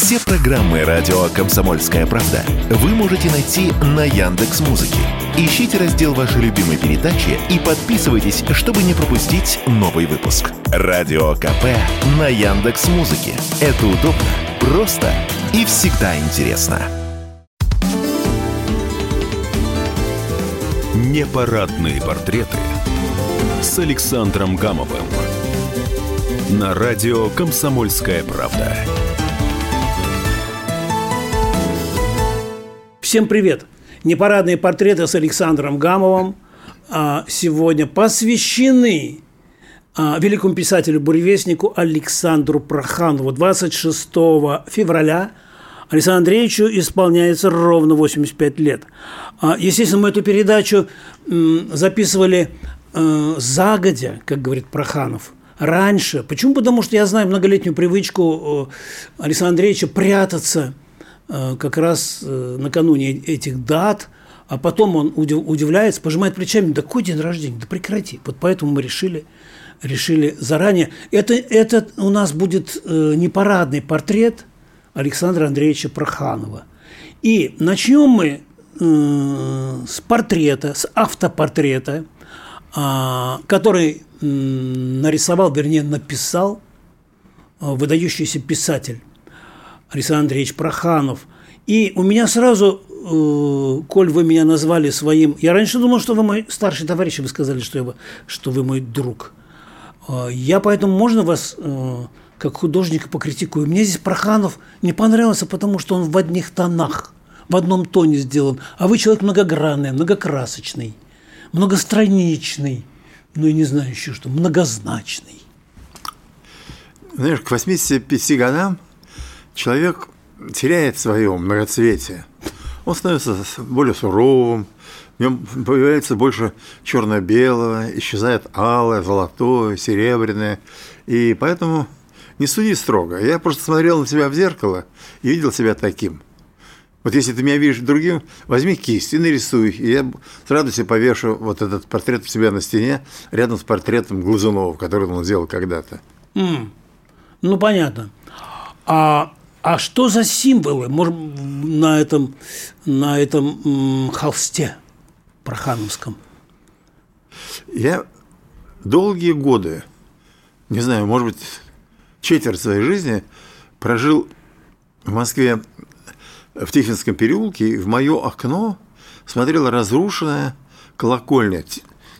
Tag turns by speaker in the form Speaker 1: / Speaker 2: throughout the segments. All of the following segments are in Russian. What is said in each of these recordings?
Speaker 1: Все программы радио Комсомольская правда вы можете найти на Яндекс Музыке. Ищите раздел вашей любимой передачи и подписывайтесь, чтобы не пропустить новый выпуск. Радио КП на Яндекс Музыке. Это удобно, просто и всегда интересно. Непарадные портреты с Александром Гамовым на радио «Комсомольская правда».
Speaker 2: Всем привет! Непарадные портреты с Александром Гамовым а, сегодня посвящены а, великому писателю-буревестнику Александру Проханову. 26 февраля Александру Андреевичу исполняется ровно 85 лет. А, естественно, мы эту передачу записывали э, загодя, как говорит Проханов – раньше. Почему? Потому что я знаю многолетнюю привычку э, Александра Андреевича прятаться как раз э, накануне этих дат, а потом он удивляется, пожимает плечами, да какой день рождения, да прекрати. Вот поэтому мы решили, решили заранее. Это, это у нас будет непарадный портрет Александра Андреевича Проханова. И начнем мы с портрета, с автопортрета, а, который нарисовал, вернее, написал э, выдающийся писатель Александр Андреевич Проханов. И у меня сразу, э, коль вы меня назвали своим... Я раньше думал, что вы мой старший товарищ, и вы сказали, что, я, что вы мой друг. Э, я поэтому, можно вас как художника покритикую? Мне здесь Проханов не понравился, потому что он в одних тонах, в одном тоне сделан. А вы человек многогранный, многокрасочный, многостраничный – ну и не знаю еще что, многозначный.
Speaker 3: Знаешь, к 85 годам человек теряет свое многоцветие. Он становится более суровым, в нем появляется больше черно-белого, исчезает алое, золотое, серебряное. И поэтому не суди строго. Я просто смотрел на себя в зеркало и видел себя таким – вот если ты меня видишь другим, возьми кисть и нарисуй. И я с радостью повешу вот этот портрет у себя на стене рядом с портретом Глазунова, который он сделал когда-то.
Speaker 2: Mm. Ну, понятно. А, а что за символы может, на этом, на этом холсте прохановском?
Speaker 3: Я долгие годы, не знаю, может быть, четверть своей жизни прожил в Москве в Тихвинском переулке, в мое окно смотрела разрушенная колокольня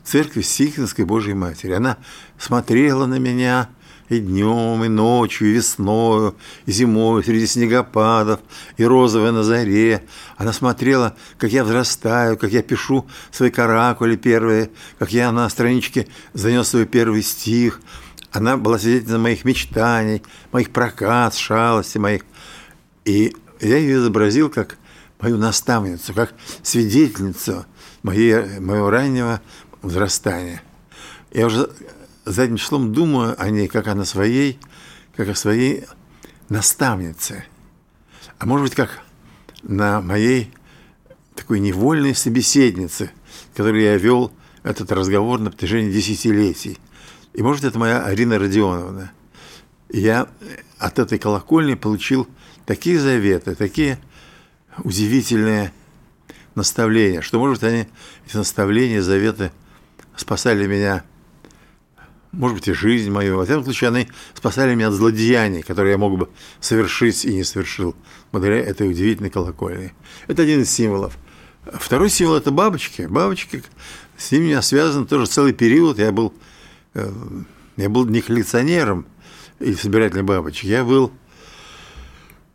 Speaker 3: церкви Тихвинской Божьей Матери. Она смотрела на меня и днем, и ночью, и весною, и зимой, среди снегопадов, и розовая на заре. Она смотрела, как я взрастаю, как я пишу свои каракули первые, как я на страничке занес свой первый стих. Она была свидетельницей моих мечтаний, моих проказ, шалостей моих. И я ее изобразил как мою наставницу, как свидетельницу моей, моего раннего возрастания. Я уже задним числом думаю о ней как о своей, как о своей наставнице. А может быть, как на моей такой невольной собеседнице, которой я вел этот разговор на протяжении десятилетий. И может, это моя Арина Родионовна. я от этой колокольни получил такие заветы, такие удивительные наставления, что, может, они, эти наставления, заветы спасали меня, может быть, и жизнь мою. Во всяком случае, они спасали меня от злодеяний, которые я мог бы совершить и не совершил благодаря этой удивительной колокольне. Это один из символов. Второй символ – это бабочки. Бабочки, с ними я связан тоже целый период. Я был, э, я был не коллекционером или собирателем бабочек. Я был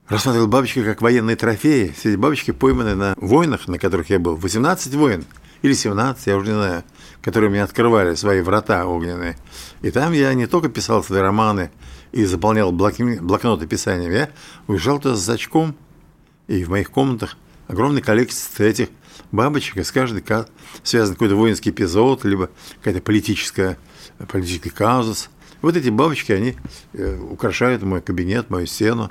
Speaker 3: рассматривал бабочки как военные трофеи. Все эти бабочки пойманы на войнах, на которых я был. 18 войн или 17, я уже не знаю, которые мне открывали свои врата огненные. И там я не только писал свои романы и заполнял блоки, блокноты писанием, я уезжал туда с очком, и в моих комнатах огромная коллекция этих бабочек, и с каждой связан какой-то воинский эпизод, либо какая-то политическая, политический казус. Вот эти бабочки, они э, украшают мой кабинет, мою стену.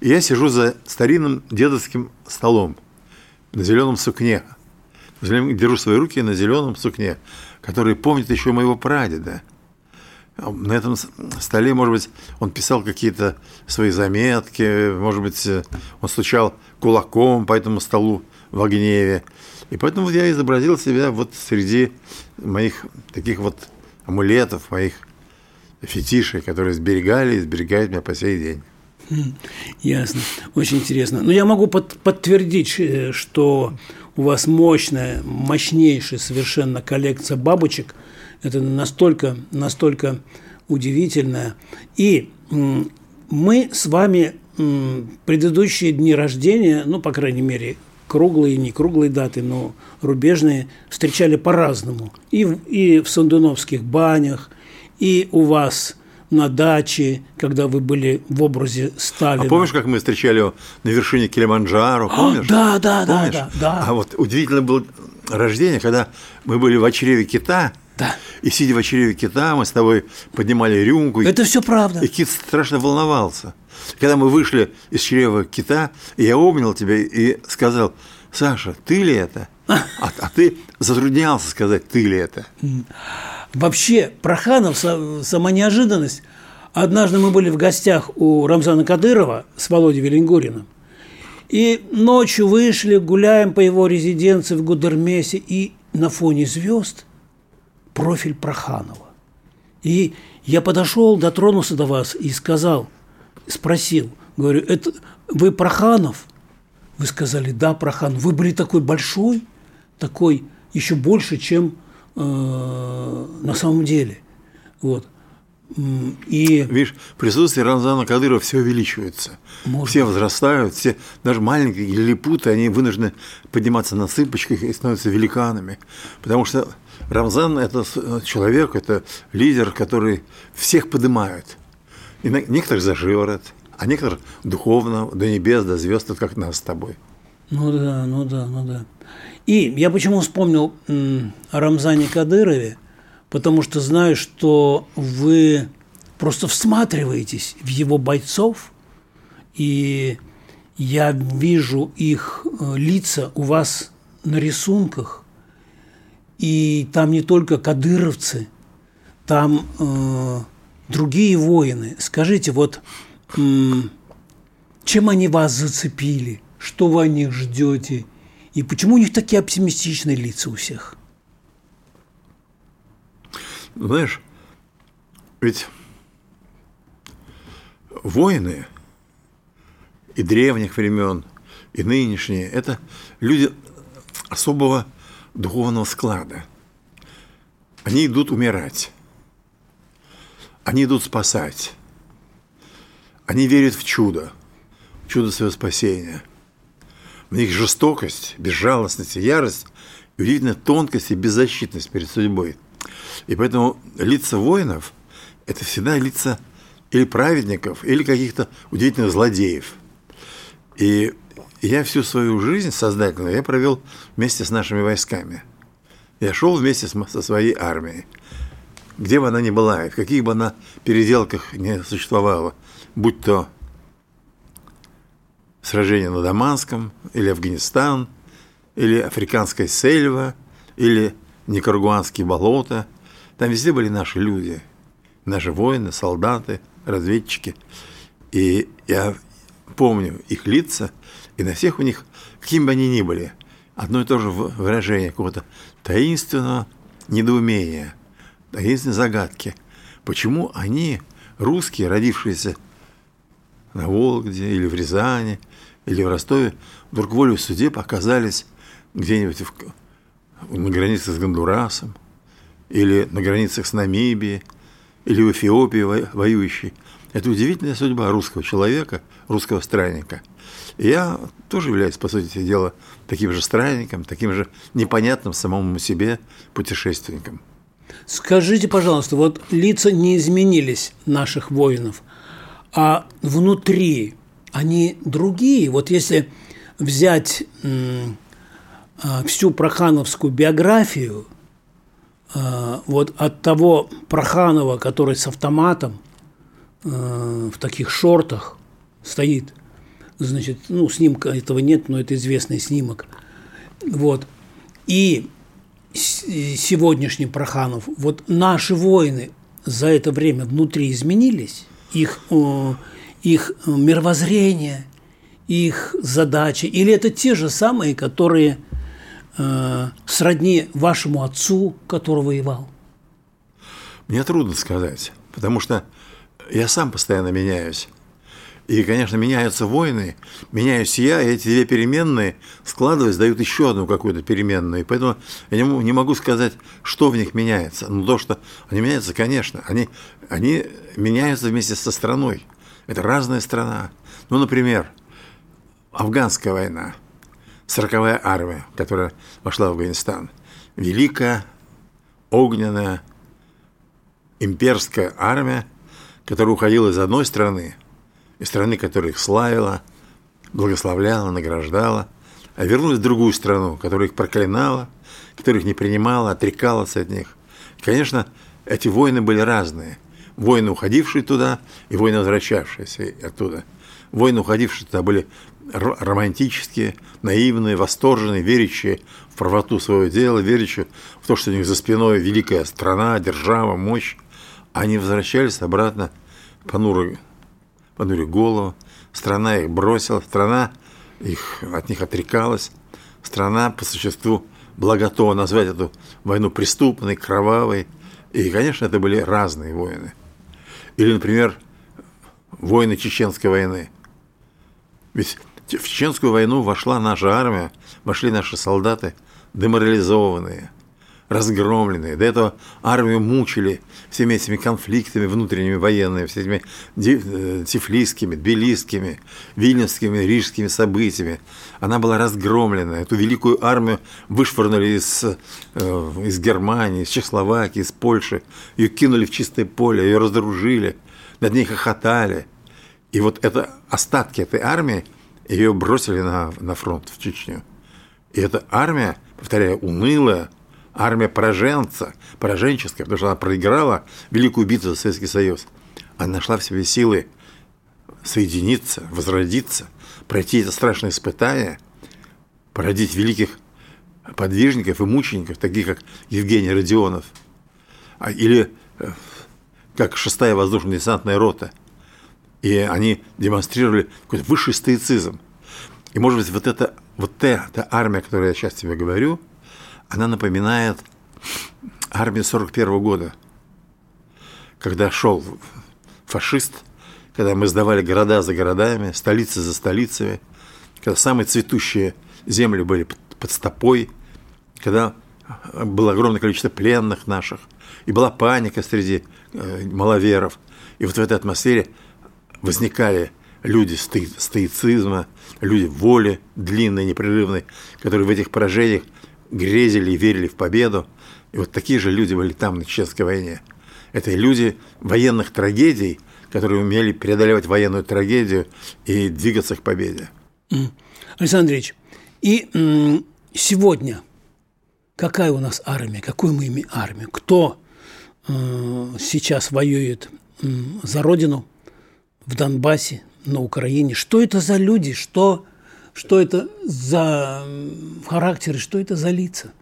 Speaker 3: И я сижу за старинным дедовским столом на зеленом сукне. Держу свои руки на зеленом сукне, который помнит еще моего прадеда. на этом столе, может быть, он писал какие-то свои заметки, может быть, он стучал кулаком по этому столу в гневе. И поэтому я изобразил себя вот среди моих таких вот амулетов, моих фетишей, которые сберегали и сберегают меня по сей день.
Speaker 2: Хм, ясно. Очень интересно. Но я могу под, подтвердить, э, что у вас мощная, мощнейшая совершенно коллекция бабочек. Это настолько, настолько удивительная. И мы с вами предыдущие дни рождения, ну, по крайней мере, круглые, не круглые даты, но рубежные, встречали по-разному. И, и в Сандуновских банях, и у вас на даче, когда вы были в образе Сталина.
Speaker 3: А помнишь, как мы встречали его на вершине Килиманджаро, а, помнишь?
Speaker 2: А, да, да, помнишь? да, да, да.
Speaker 3: А вот удивительно было рождение, когда мы были в очреве кита,
Speaker 2: да.
Speaker 3: И сидя в очреве кита, мы с тобой поднимали рюмку.
Speaker 2: Это все правда.
Speaker 3: И кит страшно волновался. Когда мы вышли из чрева кита, я обнял тебя и сказал, Саша, ты ли это? А, а ты затруднялся сказать, ты ли это?
Speaker 2: Вообще, Проханов, сама неожиданность. Однажды мы были в гостях у Рамзана Кадырова с Володей Велингуриным. И ночью вышли, гуляем по его резиденции в Гудермесе, и на фоне звезд профиль Проханова. И я подошел, дотронулся до вас и сказал, спросил, говорю, это вы Проханов? Вы сказали, да, Прохан. Вы были такой большой, такой еще больше, чем э, на самом деле. Вот.
Speaker 3: И... Видишь, присутствие Рамзана Кадырова все увеличивается. Может все возрастают, все, даже маленькие лилипуты, они вынуждены подниматься на цыпочках и становятся великанами. Потому что Рамзан – это человек, это лидер, который всех поднимает. И некоторых за шиворот, а некоторых духовно, до небес, до звезд, как нас с тобой.
Speaker 2: Ну да, ну да, ну да. И я почему вспомнил о Рамзане Кадырове, потому что знаю, что вы просто всматриваетесь в его бойцов, и я вижу их э, лица у вас на рисунках, и там не только кадыровцы, там э, другие воины. Скажите, вот чем они вас зацепили? Что вы о них ждете? И почему у них такие оптимистичные лица у всех?
Speaker 3: Знаешь, ведь воины и древних времен, и нынешние – это люди особого духовного склада. Они идут умирать. Они идут спасать. Они верят в чудо, в чудо своего спасения. В них жестокость, безжалостность, ярость, и удивительная тонкость и беззащитность перед судьбой. И поэтому лица воинов – это всегда лица или праведников, или каких-то удивительных злодеев. И я всю свою жизнь сознательно я провел вместе с нашими войсками. Я шел вместе со своей армией. Где бы она ни была, и в каких бы она переделках не существовала – будь то сражение на Даманском, или Афганистан, или Африканская сельва, или Никарагуанские болота. Там везде были наши люди, наши воины, солдаты, разведчики. И я помню их лица, и на всех у них, каким бы они ни были, одно и то же выражение какого-то таинственного недоумения, таинственной загадки. Почему они, русские, родившиеся на Вологде или в Рязани или в Ростове вдруг волю судеб оказались где-нибудь в, на границе с Гондурасом или на границах с Намибией или в Эфиопии воюющей. Это удивительная судьба русского человека, русского странника. И я тоже являюсь, по сути дела, таким же странником, таким же непонятным самому себе путешественником.
Speaker 2: Скажите, пожалуйста, вот лица не изменились наших воинов, а внутри они другие. Вот если взять а, всю прохановскую биографию, а, вот от того Проханова, который с автоматом а, в таких шортах стоит, значит, ну, снимка этого нет, но это известный снимок, вот, и сегодняшний Проханов, вот наши воины, за это время внутри изменились? Их, их мировоззрение, их задачи? Или это те же самые, которые э, сродни вашему отцу, который воевал?
Speaker 3: Мне трудно сказать, потому что я сам постоянно меняюсь. И, конечно, меняются войны, меняюсь я, и эти две переменные, складываясь, дают еще одну какую-то переменную. И поэтому я не, не могу сказать, что в них меняется. Но то, что они меняются, конечно, они, они меняются вместе со страной. Это разная страна. Ну, например, афганская война, сороковая армия, которая вошла в Афганистан. Великая, огненная, имперская армия, которая уходила из одной страны, из страны, которая их славила, благословляла, награждала, а вернулась в другую страну, которая их проклинала, которая их не принимала, отрекалась от них. Конечно, эти войны были разные. Войны, уходившие туда, и войны, возвращавшиеся оттуда. Войны, уходившие туда, были романтические, наивные, восторженные, верящие в правоту своего дела, верящие в то, что у них за спиной великая страна, держава, мощь. Они возвращались обратно понуро понурив голову. Страна их бросила, страна их, от них отрекалась. Страна, по существу, была готова назвать эту войну преступной, кровавой. И, конечно, это были разные войны. Или, например, войны Чеченской войны. Ведь в Чеченскую войну вошла наша армия, вошли наши солдаты деморализованные – разгромленные. До этого армию мучили всеми этими конфликтами внутренними военными, всеми этими э, тифлисскими, тбилисскими, вильнюсскими, рижскими событиями. Она была разгромлена. Эту великую армию вышвырнули из, э, из Германии, из Чехословакии, из Польши. Ее кинули в чистое поле, ее разоружили, над ней хохотали. И вот это остатки этой армии, ее бросили на, на фронт в Чечню. И эта армия, повторяю, унылая, армия пораженца, пораженческая, потому что она проиграла великую битву за Советский Союз. Она нашла в себе силы соединиться, возродиться, пройти это страшное испытание, породить великих подвижников и мучеников, таких как Евгений Родионов, а, или э, как шестая воздушно-десантная рота. И они демонстрировали какой-то высший стоицизм. И, может быть, вот эта, вот эта армия, о которой я сейчас тебе говорю – она напоминает армию 41 года, когда шел фашист, когда мы сдавали города за городами, столицы за столицами, когда самые цветущие земли были под стопой, когда было огромное количество пленных наших, и была паника среди э, маловеров. И вот в этой атмосфере возникали люди стоицизма, люди воли длинной, непрерывной, которые в этих поражениях грезили и верили в победу. И вот такие же люди были там на Чеченской войне. Это люди военных трагедий, которые умели преодолевать военную трагедию и двигаться к победе.
Speaker 2: Александр Андреевич, и сегодня какая у нас армия, какую мы имеем армию? Кто э, сейчас воюет за Родину в Донбассе, на Украине? Что это за люди? Что что это за характер, что это за лица.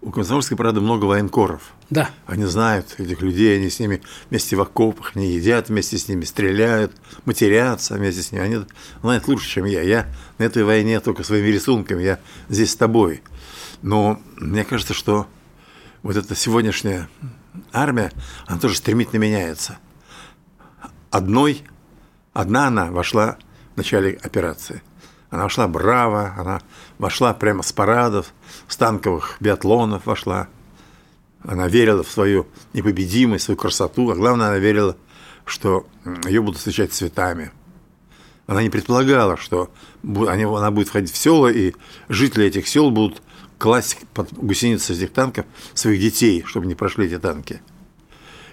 Speaker 3: У комсомольской правды много военкоров.
Speaker 2: Да.
Speaker 3: Они знают этих людей, они с ними вместе в окопах, они едят вместе с ними, стреляют, матерятся вместе с ними. Они знают лучше, чем я. Я на этой войне только своими рисунками, я здесь с тобой. Но мне кажется, что вот эта сегодняшняя армия, она тоже стремительно меняется. Одной, одна она вошла в начале операции – она вошла браво, она вошла прямо с парадов, с танковых биатлонов вошла. Она верила в свою непобедимость, свою красоту, а главное, она верила, что ее будут встречать цветами. Она не предполагала, что она будет входить в села, и жители этих сел будут класть под гусеницы этих танков своих детей, чтобы не прошли эти танки.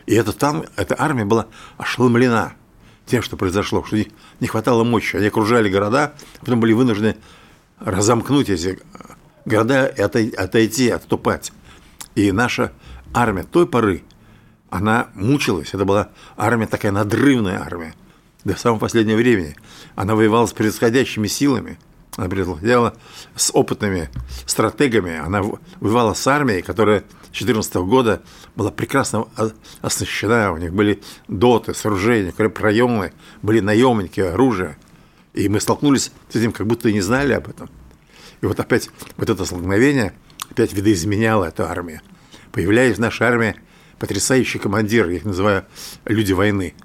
Speaker 3: И эта, там, эта армия была ошеломлена – тем, что произошло, что не хватало мощи. Они окружали города, потом были вынуждены разомкнуть эти города и отойти, отступать. И наша армия той поры, она мучилась. Это была армия такая надрывная армия до самого последнего времени. Она воевала с происходящими силами. Она преуспела с опытными стратегами. Она воевала с армией, которая с 2014 года была прекрасно оснащена. У них были доты, сооружения, проемы, были наемники, оружие. И мы столкнулись с этим, как будто и не знали об этом. И вот опять вот это столкновение опять видоизменяло эту армию. Появлялись в нашей армии потрясающие командиры, я их называю люди войны.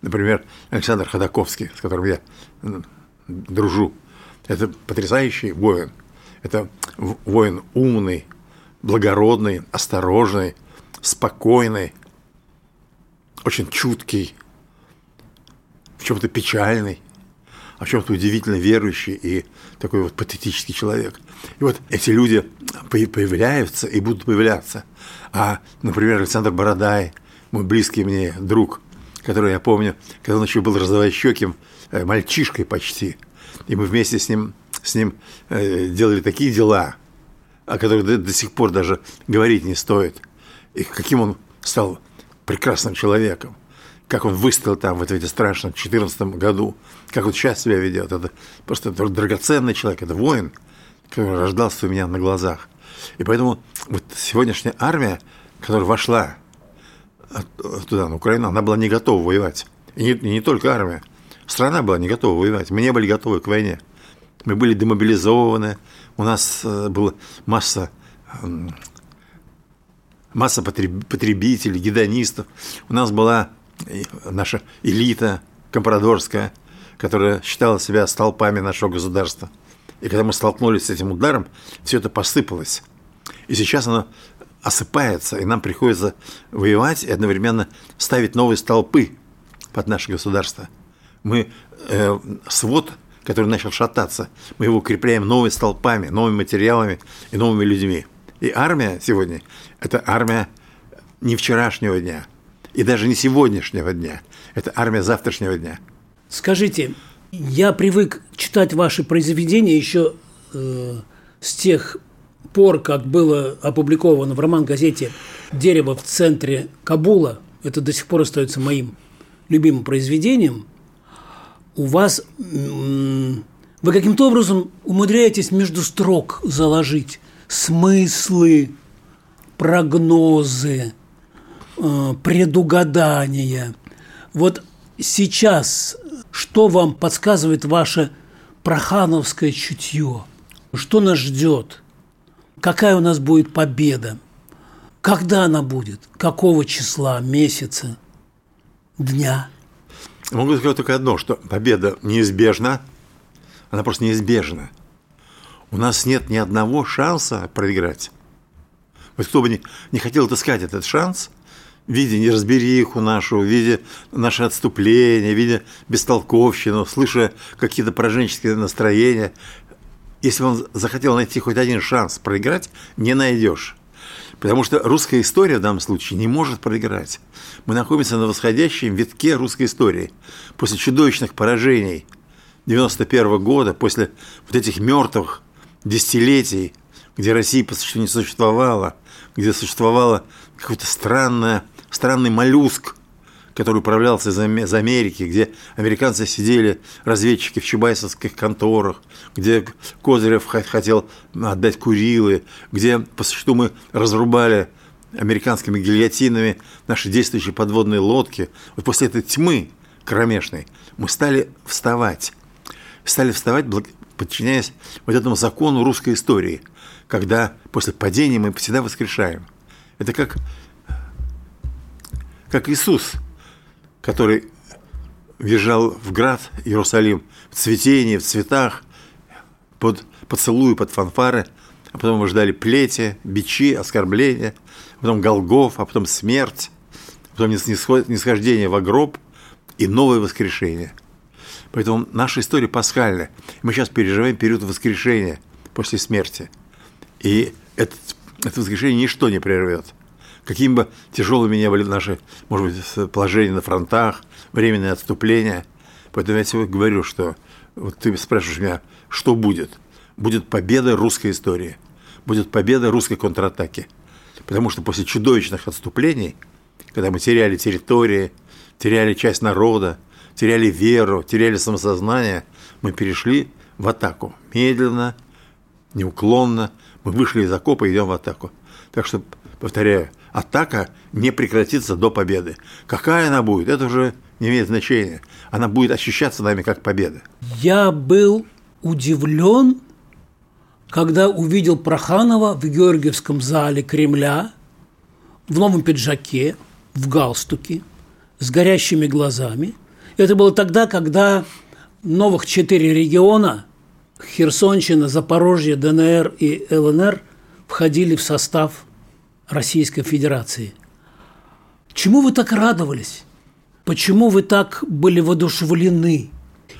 Speaker 3: Например, Александр Ходаковский, с которым я дружу. Это потрясающий воин. Это воин умный, благородный, осторожный, спокойный, очень чуткий, в чем-то печальный, а в чем-то удивительно верующий и такой вот патетический человек. И вот эти люди появляются и будут появляться. А, например, Александр Бородай, мой близкий мне друг, который я помню, когда он еще был розовощеким э, мальчишкой почти, и мы вместе с ним, с ним э, делали такие дела, о которых до, до сих пор даже говорить не стоит. И каким он стал прекрасным человеком как он выстоял там в этом страшном 2014 году, как он сейчас себя ведет. Это просто драгоценный человек, это воин, который рождался у меня на глазах. И поэтому вот сегодняшняя армия, которая вошла туда, на Украину, она была не готова воевать. И не, и не только армия. Страна была не готова воевать. Мы не были готовы к войне. Мы были демобилизованы. У нас э, была масса масса потребителей, гедонистов. У нас была наша элита компрадорская, которая считала себя столпами нашего государства. И когда мы столкнулись с этим ударом, все это посыпалось. И сейчас оно осыпается, и нам приходится воевать и одновременно ставить новые столпы под наше государство. Мы э, свод, который начал шататься, мы его укрепляем новыми столпами, новыми материалами и новыми людьми. И армия сегодня – это армия не вчерашнего дня – и даже не сегодняшнего дня. Это армия завтрашнего дня.
Speaker 2: Скажите, я привык читать ваши произведения еще э, с тех пор, как было опубликовано в роман-газете «Дерево в центре Кабула». Это до сих пор остается моим любимым произведением. У вас вы каким-то образом умудряетесь между строк заложить смыслы, прогнозы, Э, предугадания. Вот сейчас что вам подсказывает ваше прохановское чутье? Что нас ждет? Какая у нас будет победа? Когда она будет? Какого числа, месяца, дня?
Speaker 3: Могу сказать только одно, что победа неизбежна, она просто неизбежна. У нас нет ни одного шанса проиграть. Вот кто бы не, не хотел отыскать этот шанс, видя неразбериху нашу, видя наше отступление, видя бестолковщину, слыша какие-то пораженческие настроения, если он захотел найти хоть один шанс проиграть, не найдешь. Потому что русская история в данном случае не может проиграть. Мы находимся на восходящем витке русской истории. После чудовищных поражений 91 года, после вот этих мертвых десятилетий, где Россия по существу не существовала, где существовала какое-то странное странный моллюск, который управлялся из Америки, где американцы сидели, разведчики в чубайсовских конторах, где Козырев хотел отдать Курилы, где по существу мы разрубали американскими гильотинами наши действующие подводные лодки. Вот после этой тьмы кромешной мы стали вставать. Стали вставать, подчиняясь вот этому закону русской истории, когда после падения мы всегда воскрешаем. Это как как Иисус, который въезжал в град Иерусалим в цветении, в цветах, под поцелуи, под фанфары, а потом мы ждали плети, бичи, оскорбления, потом Голгов, а потом смерть, потом нисхождение в гроб и новое воскрешение. Поэтому наша история пасхальная. Мы сейчас переживаем период воскрешения после смерти. И этот, это воскрешение ничто не прервет. Какими бы тяжелыми ни были наши, может быть, положения на фронтах, временное отступление. Поэтому я сегодня говорю, что вот ты спрашиваешь меня, что будет? Будет победа русской истории, будет победа русской контратаки. Потому что после чудовищных отступлений, когда мы теряли территории, теряли часть народа, теряли веру, теряли самосознание, мы перешли в атаку. Медленно, неуклонно. Мы вышли из окопа и идем в атаку. Так что, повторяю, атака не прекратится до победы. Какая она будет, это уже не имеет значения. Она будет ощущаться нами как победа.
Speaker 2: Я был удивлен, когда увидел Проханова в Георгиевском зале Кремля в новом пиджаке, в галстуке, с горящими глазами. Это было тогда, когда новых четыре региона – Херсонщина, Запорожье, ДНР и ЛНР – входили в состав Российской Федерации. Чему вы так радовались? Почему вы так были воодушевлены?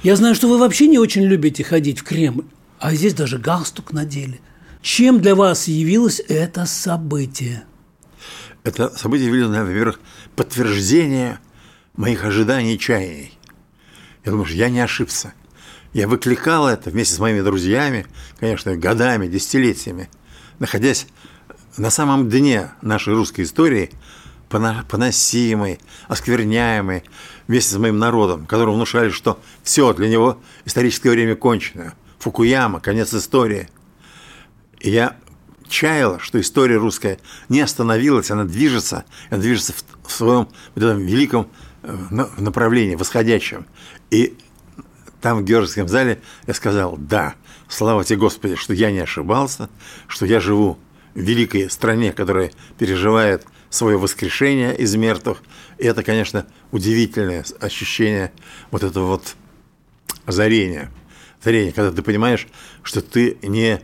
Speaker 2: Я знаю, что вы вообще не очень любите ходить в Кремль, а здесь даже галстук надели. Чем для вас явилось это событие?
Speaker 3: Это событие явилось, во-первых, подтверждение моих ожиданий и чаяний. Я думаю, что я не ошибся. Я выкликал это вместе с моими друзьями, конечно, годами, десятилетиями, находясь на самом дне нашей русской истории, поносимой, оскверняемой, вместе с моим народом, которому внушали, что все для него историческое время кончено. Фукуяма, конец истории. И я чаял, что история русская не остановилась, она движется, она движется в, в своем вот этом великом э, направлении, восходящем. И там, в Георгиевском зале, я сказал, да, слава тебе, Господи, что я не ошибался, что я живу в великой стране, которая переживает свое воскрешение из мертвых. И это, конечно, удивительное ощущение вот этого вот озарения. Озарение, когда ты понимаешь, что ты не,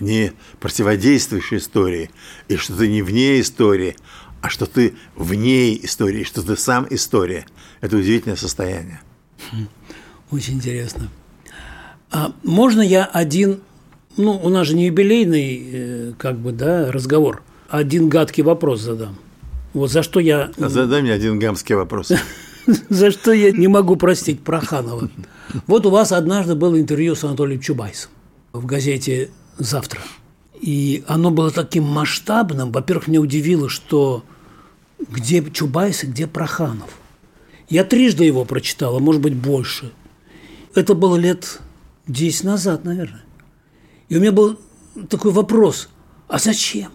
Speaker 3: не противодействуешь истории, и что ты не вне истории, а что ты в ней истории, что ты сам история. Это удивительное состояние.
Speaker 2: Очень интересно. А можно я один, ну, у нас же не юбилейный, э, как бы, да, разговор, один гадкий вопрос задам. Вот за что я...
Speaker 3: А задай мне один гамский вопрос.
Speaker 2: За что я не могу простить Проханова. Вот у вас однажды было интервью с Анатолием Чубайсом в газете «Завтра». И оно было таким масштабным. Во-первых, меня удивило, что где Чубайс и где Проханов. Я трижды его прочитала, может быть, больше. Это было лет 10 назад, наверное. И у меня был такой вопрос, а зачем?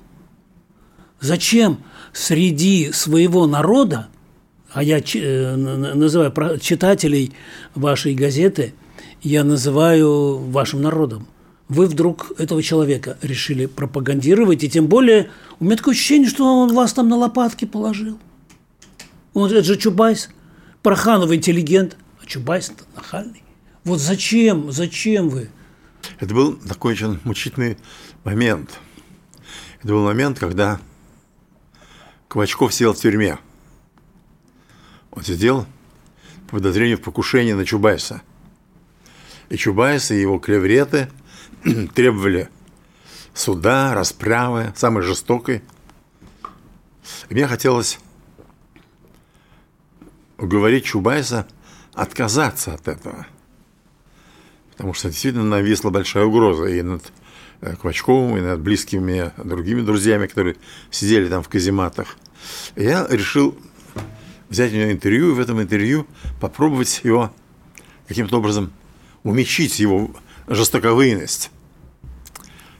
Speaker 2: Зачем среди своего народа, а я э, называю читателей вашей газеты, я называю вашим народом, вы вдруг этого человека решили пропагандировать, и тем более у меня такое ощущение, что он вас там на лопатки положил. Он, это же Чубайс, Проханов интеллигент, а Чубайс нахальный. Вот зачем, зачем вы?
Speaker 3: Это был такой очень мучительный момент. Это был момент, когда Квачков сидел в тюрьме. Он сидел по подозрению в покушении на Чубайса. И Чубайс и его клевреты требовали суда, расправы, самой жестокой. И мне хотелось уговорить Чубайса отказаться от этого. Потому что действительно нависла большая угроза и над Э, Квачковым и над близкими другими друзьями, которые сидели там в казематах. я решил взять у него интервью и в этом интервью попробовать его каким-то образом умечить его жестоковыйность,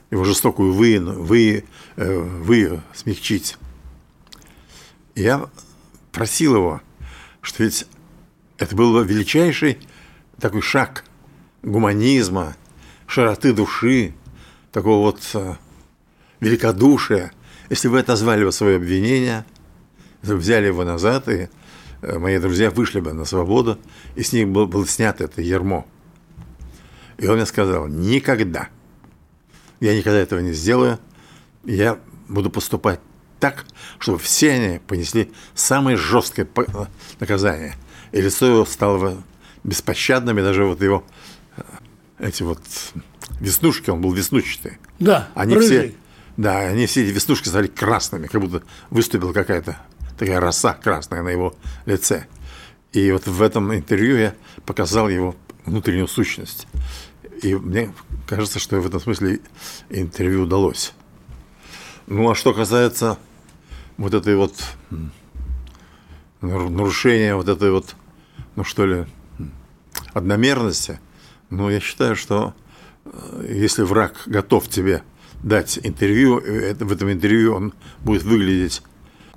Speaker 3: его жестокую вы, вы, э, вы смягчить. я просил его, что ведь это был бы величайший такой шаг гуманизма, широты души, такого вот э, великодушия, если вы отозвали бы свое обвинение, взяли его назад, и э, мои друзья вышли бы на свободу, и с них было, было снято это ермо. И он мне сказал, никогда, я никогда этого не сделаю, я буду поступать так, чтобы все они понесли самое жесткое э, наказание. И лицо его стало беспощадным, и даже вот его эти вот веснушки, он был веснущатый.
Speaker 2: Да,
Speaker 3: они рыжий. все, да, они все эти веснушки стали красными, как будто выступила какая-то такая роса красная на его лице. И вот в этом интервью я показал его внутреннюю сущность. И мне кажется, что в этом смысле интервью удалось. Ну, а что касается вот этой вот нарушения вот этой вот ну что ли, одномерности. Но я считаю, что э, если враг готов тебе дать интервью, э, в этом интервью он будет выглядеть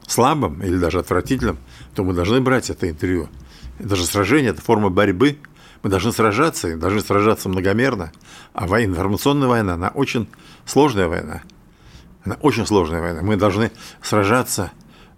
Speaker 3: слабым или даже отвратительным, то мы должны брать это интервью. Это же сражение, это форма борьбы. Мы должны сражаться, должны сражаться многомерно. А война, информационная война, она очень сложная война. Она очень сложная война. Мы должны сражаться,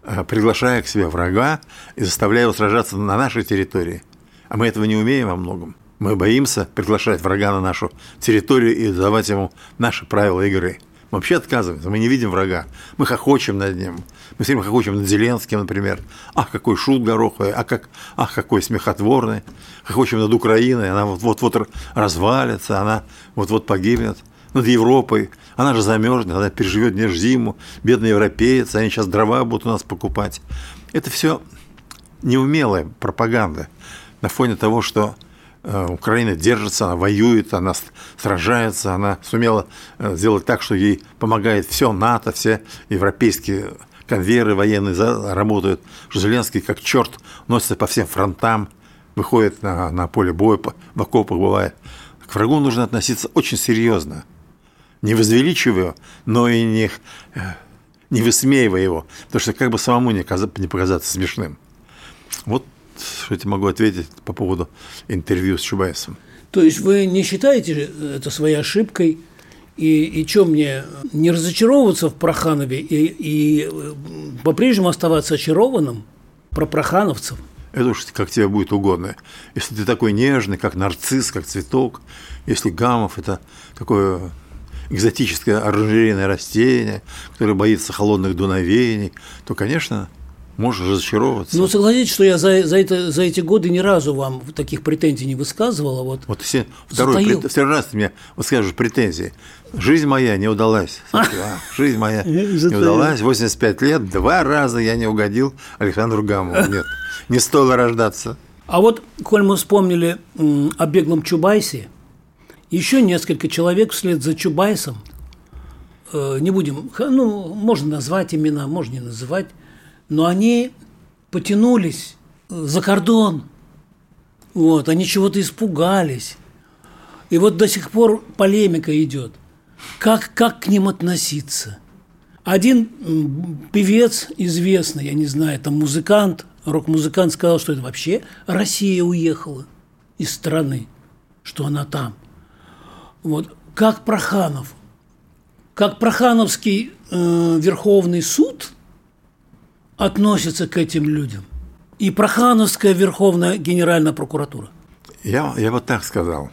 Speaker 3: э, приглашая к себе врага и заставляя его сражаться на нашей территории. А мы этого не умеем во многом. Мы боимся приглашать врага на нашу территорию и давать ему наши правила игры. Мы вообще отказываемся, мы не видим врага. Мы хохочем над ним. Мы все время хохочем над Зеленским, например. Ах, какой шут гороховый, а как, ах, какой смехотворный. Хохочем над Украиной, она вот-вот развалится, она вот-вот погибнет. Над Европой, она же замерзнет, она переживет не зиму. Бедные европейцы, они сейчас дрова будут у нас покупать. Это все неумелая пропаганда на фоне того, что Украина держится, она воюет, она сражается, она сумела э, сделать так, что ей помогает все НАТО, все европейские конвейеры военные работают, что Зеленский как черт носится по всем фронтам, выходит на, на поле боя, в окопах бывает. К врагу нужно относиться очень серьезно, не возвеличивая но и не, э, не высмеивая его, потому что как бы самому не, не показаться смешным. Вот что я могу ответить по поводу интервью с Чубайсом.
Speaker 2: То есть вы не считаете это своей ошибкой? И, и что мне, не разочаровываться в Проханове и, и э, по-прежнему оставаться очарованным про прохановцев?
Speaker 3: Это уж как тебе будет угодно. Если ты такой нежный, как нарцисс, как цветок, если гамов – это такое экзотическое оранжерейное растение, которое боится холодных дуновений, то, конечно, можешь разочаровываться.
Speaker 2: Ну, согласитесь, что я за, за, это, за эти годы ни разу вам таких претензий не высказывала. Вот,
Speaker 3: вот все, второй, прет, второй раз ты мне выскажешь претензии. Жизнь моя не удалась. А, жизнь моя не удалась. 85 лет, два раза я не угодил Александру Гамову. Нет, не стоило рождаться.
Speaker 2: А вот, коль мы вспомнили о беглом Чубайсе, еще несколько человек вслед за Чубайсом, э, не будем, ну, можно назвать имена, можно не называть, но они потянулись за кордон. Вот, они чего-то испугались. И вот до сих пор полемика идет. Как, как к ним относиться? Один певец известный, я не знаю, там музыкант, рок-музыкант сказал, что это вообще Россия уехала из страны, что она там. Вот. Как Проханов, как Прохановский э, Верховный суд – относится к этим людям? И Прохановская Верховная Генеральная прокуратура?
Speaker 3: Я, я вот так сказал,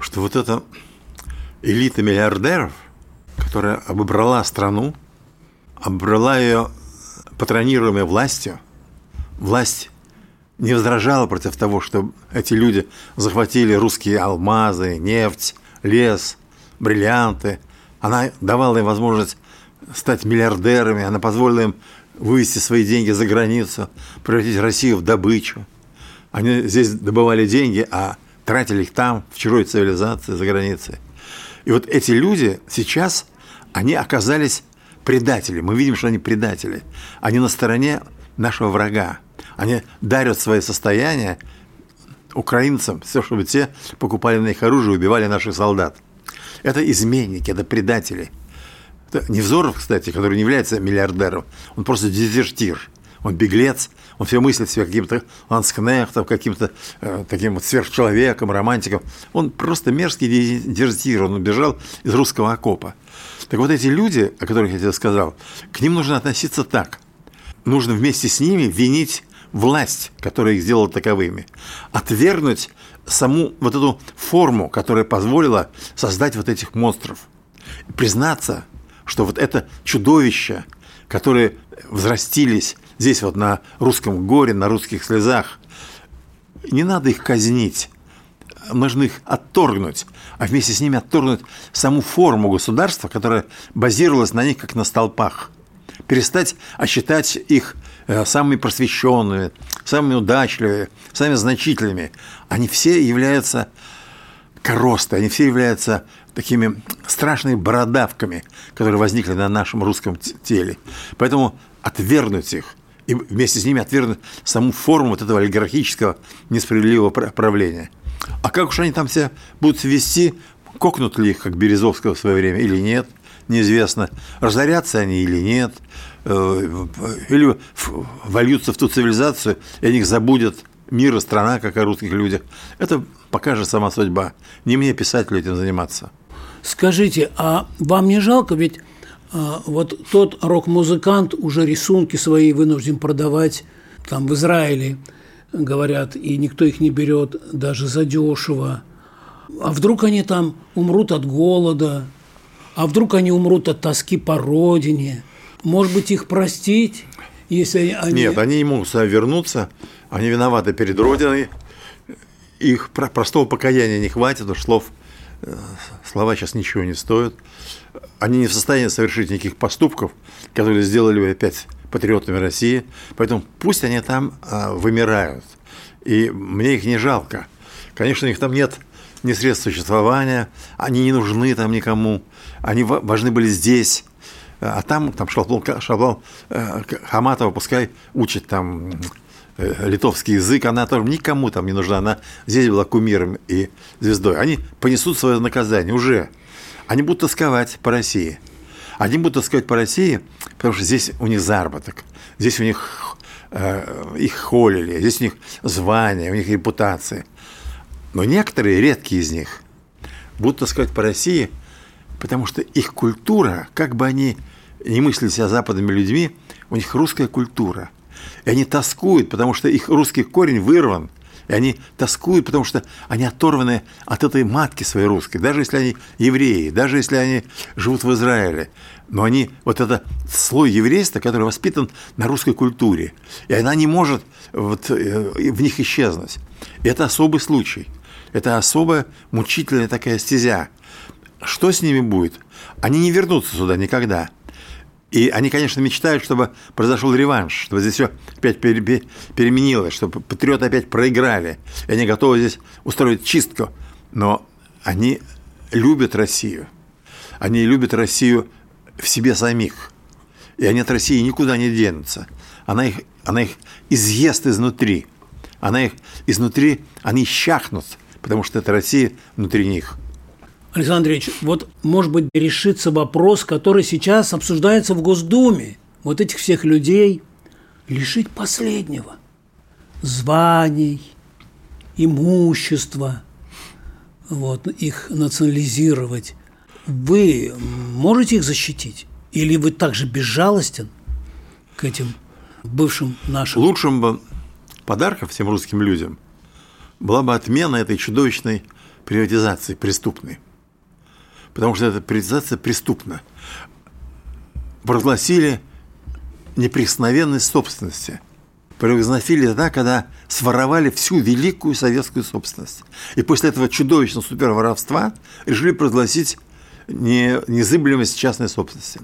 Speaker 3: что вот эта элита миллиардеров, которая обобрала страну, обрала ее патронируемой властью, власть не возражала против того, что эти люди захватили русские алмазы, нефть, лес, бриллианты. Она давала им возможность стать миллиардерами, она позволила им вывести свои деньги за границу, превратить Россию в добычу. Они здесь добывали деньги, а тратили их там, в чужой цивилизации, за границей. И вот эти люди сейчас, они оказались предатели. Мы видим, что они предатели. Они на стороне нашего врага. Они дарят свои состояния украинцам, все, чтобы те покупали на их оружие, убивали наших солдат. Это изменники, это предатели – Невзоров, кстати, который не является миллиардером, он просто дезертир, он беглец, он все мыслит себя каким-то ланскнехтом, каким-то э, таким вот сверхчеловеком, романтиком. Он просто мерзкий дезертир, он убежал из русского окопа. Так вот эти люди, о которых я тебе сказал, к ним нужно относиться так. Нужно вместе с ними винить власть, которая их сделала таковыми, отвергнуть саму вот эту форму, которая позволила создать вот этих монстров, признаться, что вот это чудовища, которые взрастились здесь вот на русском горе, на русских слезах, не надо их казнить, нужно их отторгнуть, а вместе с ними отторгнуть саму форму государства, которая базировалась на них как на столпах. Перестать осчитать их э, самыми просвещенными, самыми удачливыми, самыми значительными. Они все являются коростой, они все являются такими страшными бородавками, которые возникли на нашем русском теле. Поэтому отвергнуть их и вместе с ними отвергнуть саму форму вот этого олигархического несправедливого правления. А как уж они там себя будут вести, кокнут ли их, как Березовского в свое время, или нет, неизвестно. Разорятся они или нет, э, или вольются в ту цивилизацию, и о них забудет мир и страна, как о русских людях. Это покажет сама судьба. Не мне, писателю, этим заниматься.
Speaker 2: Скажите, а вам не жалко, ведь а, вот тот рок-музыкант уже рисунки свои вынужден продавать там в Израиле, говорят, и никто их не берет даже задешево. А вдруг они там умрут от голода, а вдруг они умрут от тоски по родине? Может быть, их простить, если они...
Speaker 3: Нет, они не могут сюда вернуться, они виноваты перед Родиной, их простого покаяния не хватит, уж слов, э, слова сейчас ничего не стоят. Они не в состоянии совершить никаких поступков, которые сделали бы опять патриотами России, поэтому пусть они там а, вымирают. И мне их не жалко. Конечно, у них там нет ни средств существования, они не нужны там никому, они важны были здесь. А там, там Шаблон, Шаблон э, Хаматова пускай учит там э, литовский язык, она тоже никому там не нужна, она здесь была кумиром и звездой. Они понесут свое наказание уже. Они будут тосковать по России – они будут тосковать по России, потому что здесь у них заработок, здесь у них э, их холили, здесь у них звание, у них репутация. Но некоторые, редкие из них, будут тосковать по России, потому что их культура, как бы они не мыслили себя западными людьми, у них русская культура. И они тоскуют, потому что их русский корень вырван – и они тоскуют, потому что они оторваны от этой матки своей русской, даже если они евреи, даже если они живут в Израиле. Но они, вот это слой еврейства, который воспитан на русской культуре, и она не может вот, э, в них исчезнуть. И это особый случай. Это особая мучительная такая стезя. Что с ними будет? Они не вернутся сюда никогда – и они, конечно, мечтают, чтобы произошел реванш, чтобы здесь все опять переменилось, чтобы патриоты опять проиграли. И они готовы здесь устроить чистку. Но они любят Россию. Они любят Россию в себе самих. И они от России никуда не денутся. Она их, она их изъест изнутри. Она их изнутри, они щахнут, потому что это Россия внутри них –
Speaker 2: Александр Андреевич, вот, может быть, решится вопрос, который сейчас обсуждается в Госдуме. Вот этих всех людей лишить последнего. Званий, имущества, вот, их национализировать. Вы можете их защитить? Или вы также безжалостен к этим бывшим нашим?
Speaker 3: Лучшим бы подарком всем русским людям была бы отмена этой чудовищной приватизации преступной потому что эта приватизация преступна. Прогласили неприкосновенность собственности. Провозгласили тогда, когда своровали всю великую советскую собственность. И после этого чудовищного суперворовства решили прогласить не, незыблемость частной собственности.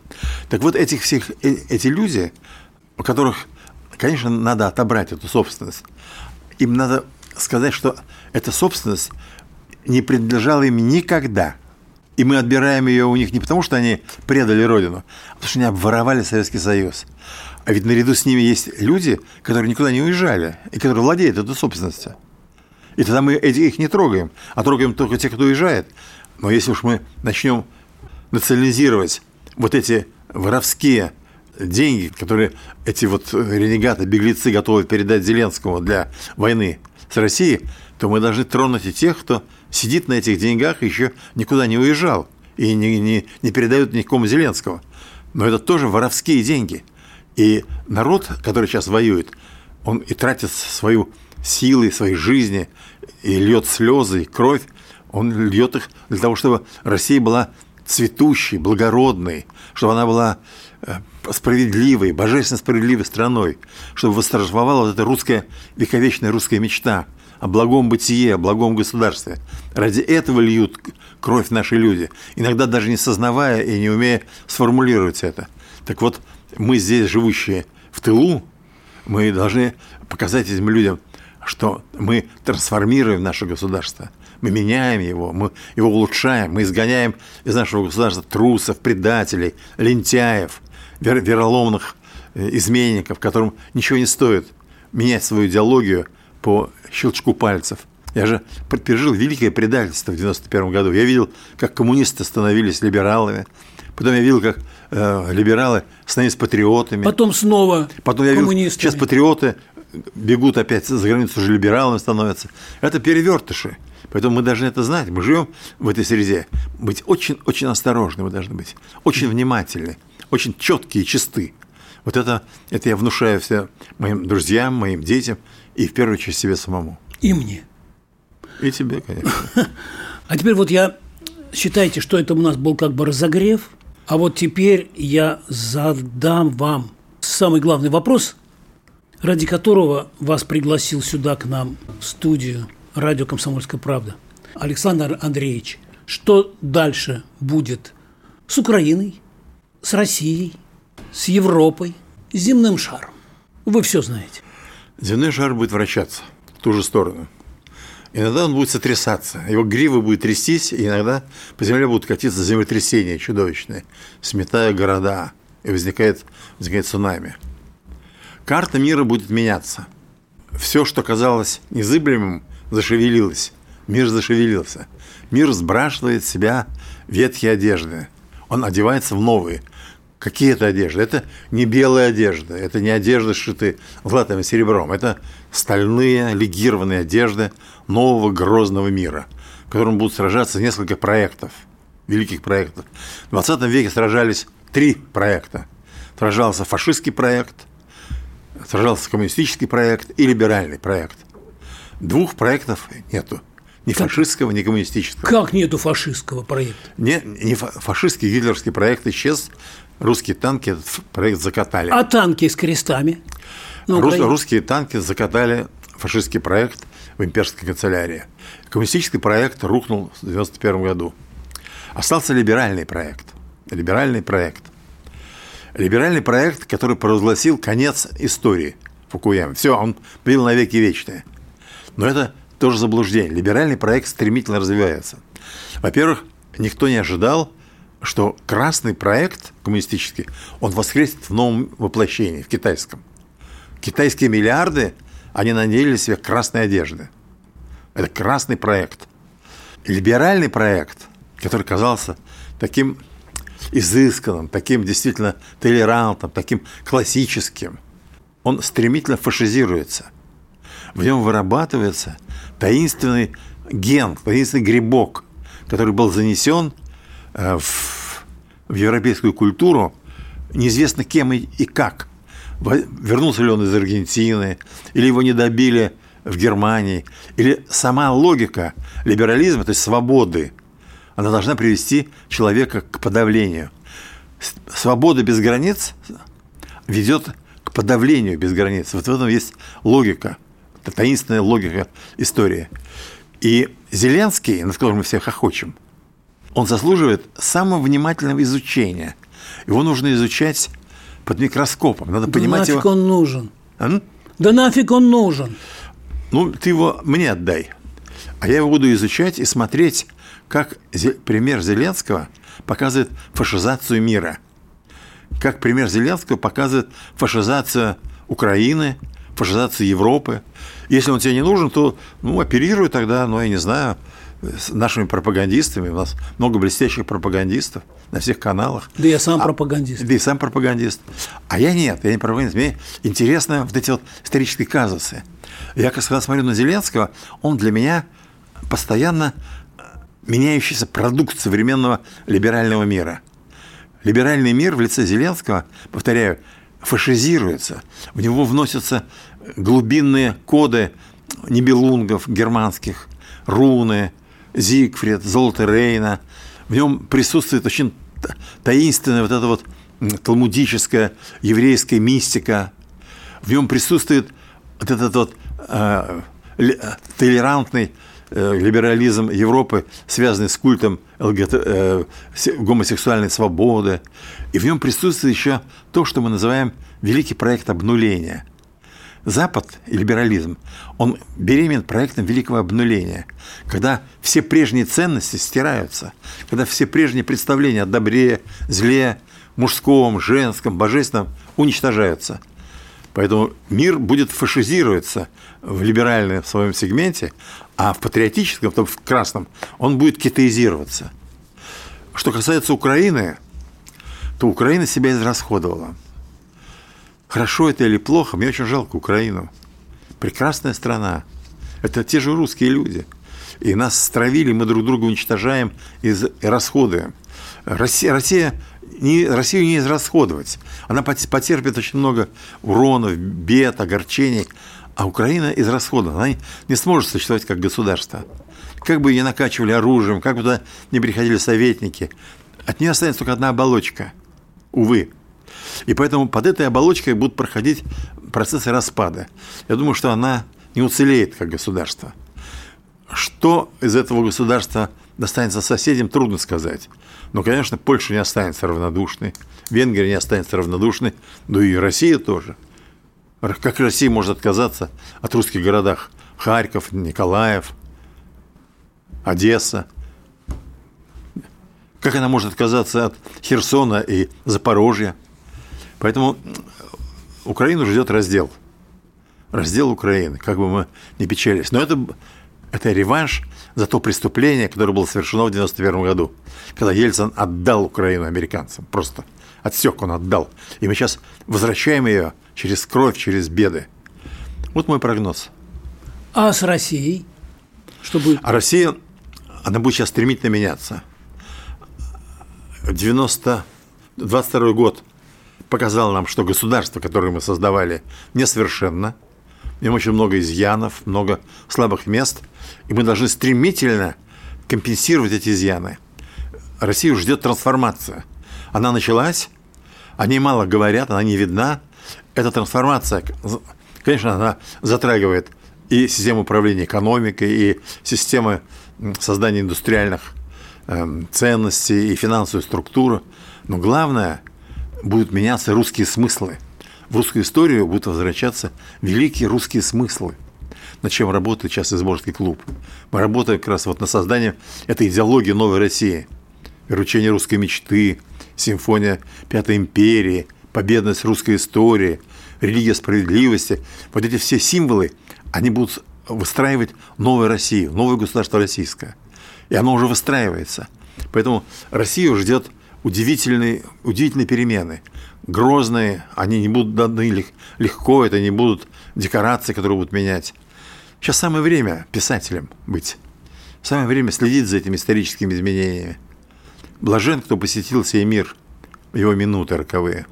Speaker 3: Так вот, этих всех, э, эти люди, у которых, конечно, надо отобрать эту собственность, им надо сказать, что эта собственность не принадлежала им никогда – и мы отбираем ее у них не потому, что они предали Родину, а потому что они обворовали Советский Союз. А ведь наряду с ними есть люди, которые никуда не уезжали, и которые владеют этой собственностью. И тогда мы их не трогаем, а трогаем только тех, кто уезжает. Но если уж мы начнем национализировать вот эти воровские деньги, которые эти вот ренегаты, беглецы готовы передать Зеленскому для войны с Россией, то мы должны тронуть и тех, кто сидит на этих деньгах еще никуда не уезжал и не, не, не передают никому Зеленского. Но это тоже воровские деньги. И народ, который сейчас воюет, он и тратит свою силы, свои жизни, и льет слезы, и кровь, он льет их для того, чтобы Россия была цветущей, благородной, чтобы она была э, справедливой, божественно справедливой страной, чтобы восторжествовала вот эта русская, вековечная русская мечта – о благом бытие, о благом государстве. Ради этого льют кровь наши люди, иногда даже не сознавая и не умея сформулировать это. Так вот, мы здесь, живущие в тылу, мы должны показать этим людям, что мы трансформируем наше государство, мы меняем его, мы его улучшаем, мы изгоняем из нашего государства трусов, предателей, лентяев, вероломных э, изменников, которым ничего не стоит менять свою идеологию по щелчку пальцев. Я же пережил великое предательство в 91 году. Я видел, как коммунисты становились либералами. Потом я видел, как э, либералы становились патриотами.
Speaker 2: Потом снова
Speaker 3: Потом я видел, сейчас патриоты бегут опять за границу, уже либералами становятся. Это перевертыши. Поэтому мы должны это знать. Мы живем в этой среде. Быть очень-очень осторожны мы должны быть. Очень внимательны. Очень четкие и чисты. Вот это, это я внушаю все моим друзьям, моим детям и в первую очередь себе самому.
Speaker 2: И мне.
Speaker 3: И тебе, конечно.
Speaker 2: А теперь вот я считайте, что это у нас был как бы разогрев, а вот теперь я задам вам самый главный вопрос, ради которого вас пригласил сюда к нам в студию радио «Комсомольская правда». Александр Андреевич, что дальше будет с Украиной, с Россией, с Европой, с земным шаром? Вы все знаете.
Speaker 3: Земной шар будет вращаться в ту же сторону. Иногда он будет сотрясаться, его грива будет трястись, и иногда по земле будут катиться землетрясения чудовищные, сметая города, и возникает, возникает цунами. Карта мира будет меняться. Все, что казалось незыблемым, зашевелилось. Мир зашевелился. Мир сбрасывает с себя ветхие одежды. Он одевается в новые. Какие это одежды? Это не белая одежда, это не одежды, сшитые златым и серебром. Это стальные легированные одежды нового грозного мира, в котором будут сражаться несколько проектов, великих проектов. В 20 веке сражались три проекта. Сражался фашистский проект, сражался коммунистический проект и либеральный проект. Двух проектов нету. Ни как? фашистского, ни коммунистического.
Speaker 2: Как нету фашистского проекта?
Speaker 3: Не, не фашистский гитлеровский проект исчез. Русские танки этот проект закатали.
Speaker 2: А танки с крестами?
Speaker 3: Рус, русские танки закатали фашистский проект в имперской канцелярии. Коммунистический проект рухнул в 1991 году. Остался либеральный проект. Либеральный проект. Либеральный проект, который провозгласил конец истории Фукуяма. Все, он привел навеки вечное. Но это тоже заблуждение. Либеральный проект стремительно развивается. Во-первых, никто не ожидал, что красный проект коммунистический, он воскреснет в новом воплощении, в китайском. Китайские миллиарды, они надели себе красной одежды. Это красный проект. Либеральный проект, который казался таким изысканным, таким действительно толерантным, таким классическим, он стремительно фашизируется в нем вырабатывается таинственный ген, таинственный грибок, который был занесен в, в европейскую культуру неизвестно кем и, и как. Вернулся ли он из Аргентины, или его не добили в Германии, или сама логика либерализма, то есть свободы, она должна привести человека к подавлению. Свобода без границ ведет к подавлению без границ. Вот в этом есть логика таинственная логика истории. И Зеленский, над которым мы все хохочем, он заслуживает самого внимательного изучения. Его нужно изучать под микроскопом. Надо
Speaker 2: да
Speaker 3: понимать
Speaker 2: нафиг
Speaker 3: его...
Speaker 2: он нужен? А? Да нафиг он нужен?
Speaker 3: Ну, ты его мне отдай. А я его буду изучать и смотреть, как пример Зеленского показывает фашизацию мира. Как пример Зеленского показывает фашизацию Украины, фашизацию Европы. Если он тебе не нужен, то ну, оперируй тогда, ну, я не знаю, с нашими пропагандистами. У нас много блестящих пропагандистов на всех каналах.
Speaker 2: Да я сам а, пропагандист.
Speaker 3: Да и сам пропагандист. А я нет, я не пропагандист. Мне интересны вот эти вот исторические казусы. Я, когда смотрю на Зеленского, он для меня постоянно меняющийся продукт современного либерального мира. Либеральный мир в лице Зеленского, повторяю, фашизируется, в него вносятся глубинные коды небелунгов германских, руны, Зигфрид, Золото Рейна. В нем присутствует очень таинственная вот эта вот талмудическая еврейская мистика. В нем присутствует вот этот вот э, толерантный э, либерализм Европы, связанный с культом ЛГТ, э, гомосексуальной свободы. И в нем присутствует еще то, что мы называем великий проект обнуления – Запад и либерализм, он беремен проектом великого обнуления, когда все прежние ценности стираются, когда все прежние представления о добре, зле, мужском, женском, божественном уничтожаются. Поэтому мир будет фашизироваться в либеральном своем сегменте, а в патриотическом, в красном, он будет китаизироваться. Что касается Украины, то Украина себя израсходовала. Хорошо это или плохо, мне очень жалко Украину. Прекрасная страна. Это те же русские люди. И нас стравили, мы друг друга уничтожаем и расходуем. Россия, Россия не, Россию не израсходовать. Она потерпит очень много уронов, бед, огорчений. А Украина израсходована. Она не сможет существовать как государство. Как бы ее накачивали оружием, как бы туда не приходили советники. От нее останется только одна оболочка. Увы. И поэтому под этой оболочкой будут проходить процессы распада. Я думаю, что она не уцелеет как государство. Что из этого государства достанется соседям, трудно сказать. Но, конечно, Польша не останется равнодушной, Венгрия не останется равнодушной, да и Россия тоже. Как Россия может отказаться от русских городах? Харьков, Николаев, Одесса. Как она может отказаться от Херсона и Запорожья? Поэтому Украину ждет раздел. Раздел Украины, как бы мы ни печались. Но это, это реванш за то преступление, которое было совершено в 1991 году, когда Ельцин отдал Украину американцам. Просто отсек он отдал. И мы сейчас возвращаем ее через кровь, через беды. Вот мой прогноз.
Speaker 2: А с Россией? Что будет?
Speaker 3: А Россия, она будет сейчас стремительно меняться. 90, 22 год показал нам, что государство, которое мы создавали, несовершенно. В нем очень много изъянов, много слабых мест, и мы должны стремительно компенсировать эти изъяны. Россию ждет трансформация. Она началась, о ней мало говорят, она не видна. Эта трансформация, конечно, она затрагивает и систему управления экономикой, и системы создания индустриальных эм, ценностей, и финансовую структуру. Но главное – будут меняться русские смыслы. В русскую историю будут возвращаться великие русские смыслы, над чем работает сейчас Изборский клуб. Мы работаем как раз вот на создание этой идеологии новой России. Выручение русской мечты, симфония Пятой империи, победность русской истории, религия справедливости. Вот эти все символы, они будут выстраивать новую Россию, новое государство российское. И оно уже выстраивается. Поэтому Россию ждет удивительные, удивительные перемены. Грозные, они не будут даны легко, это не будут декорации, которые будут менять. Сейчас самое время писателем быть. Самое время следить за этими историческими изменениями. Блажен, кто посетил сей мир в его минуты роковые.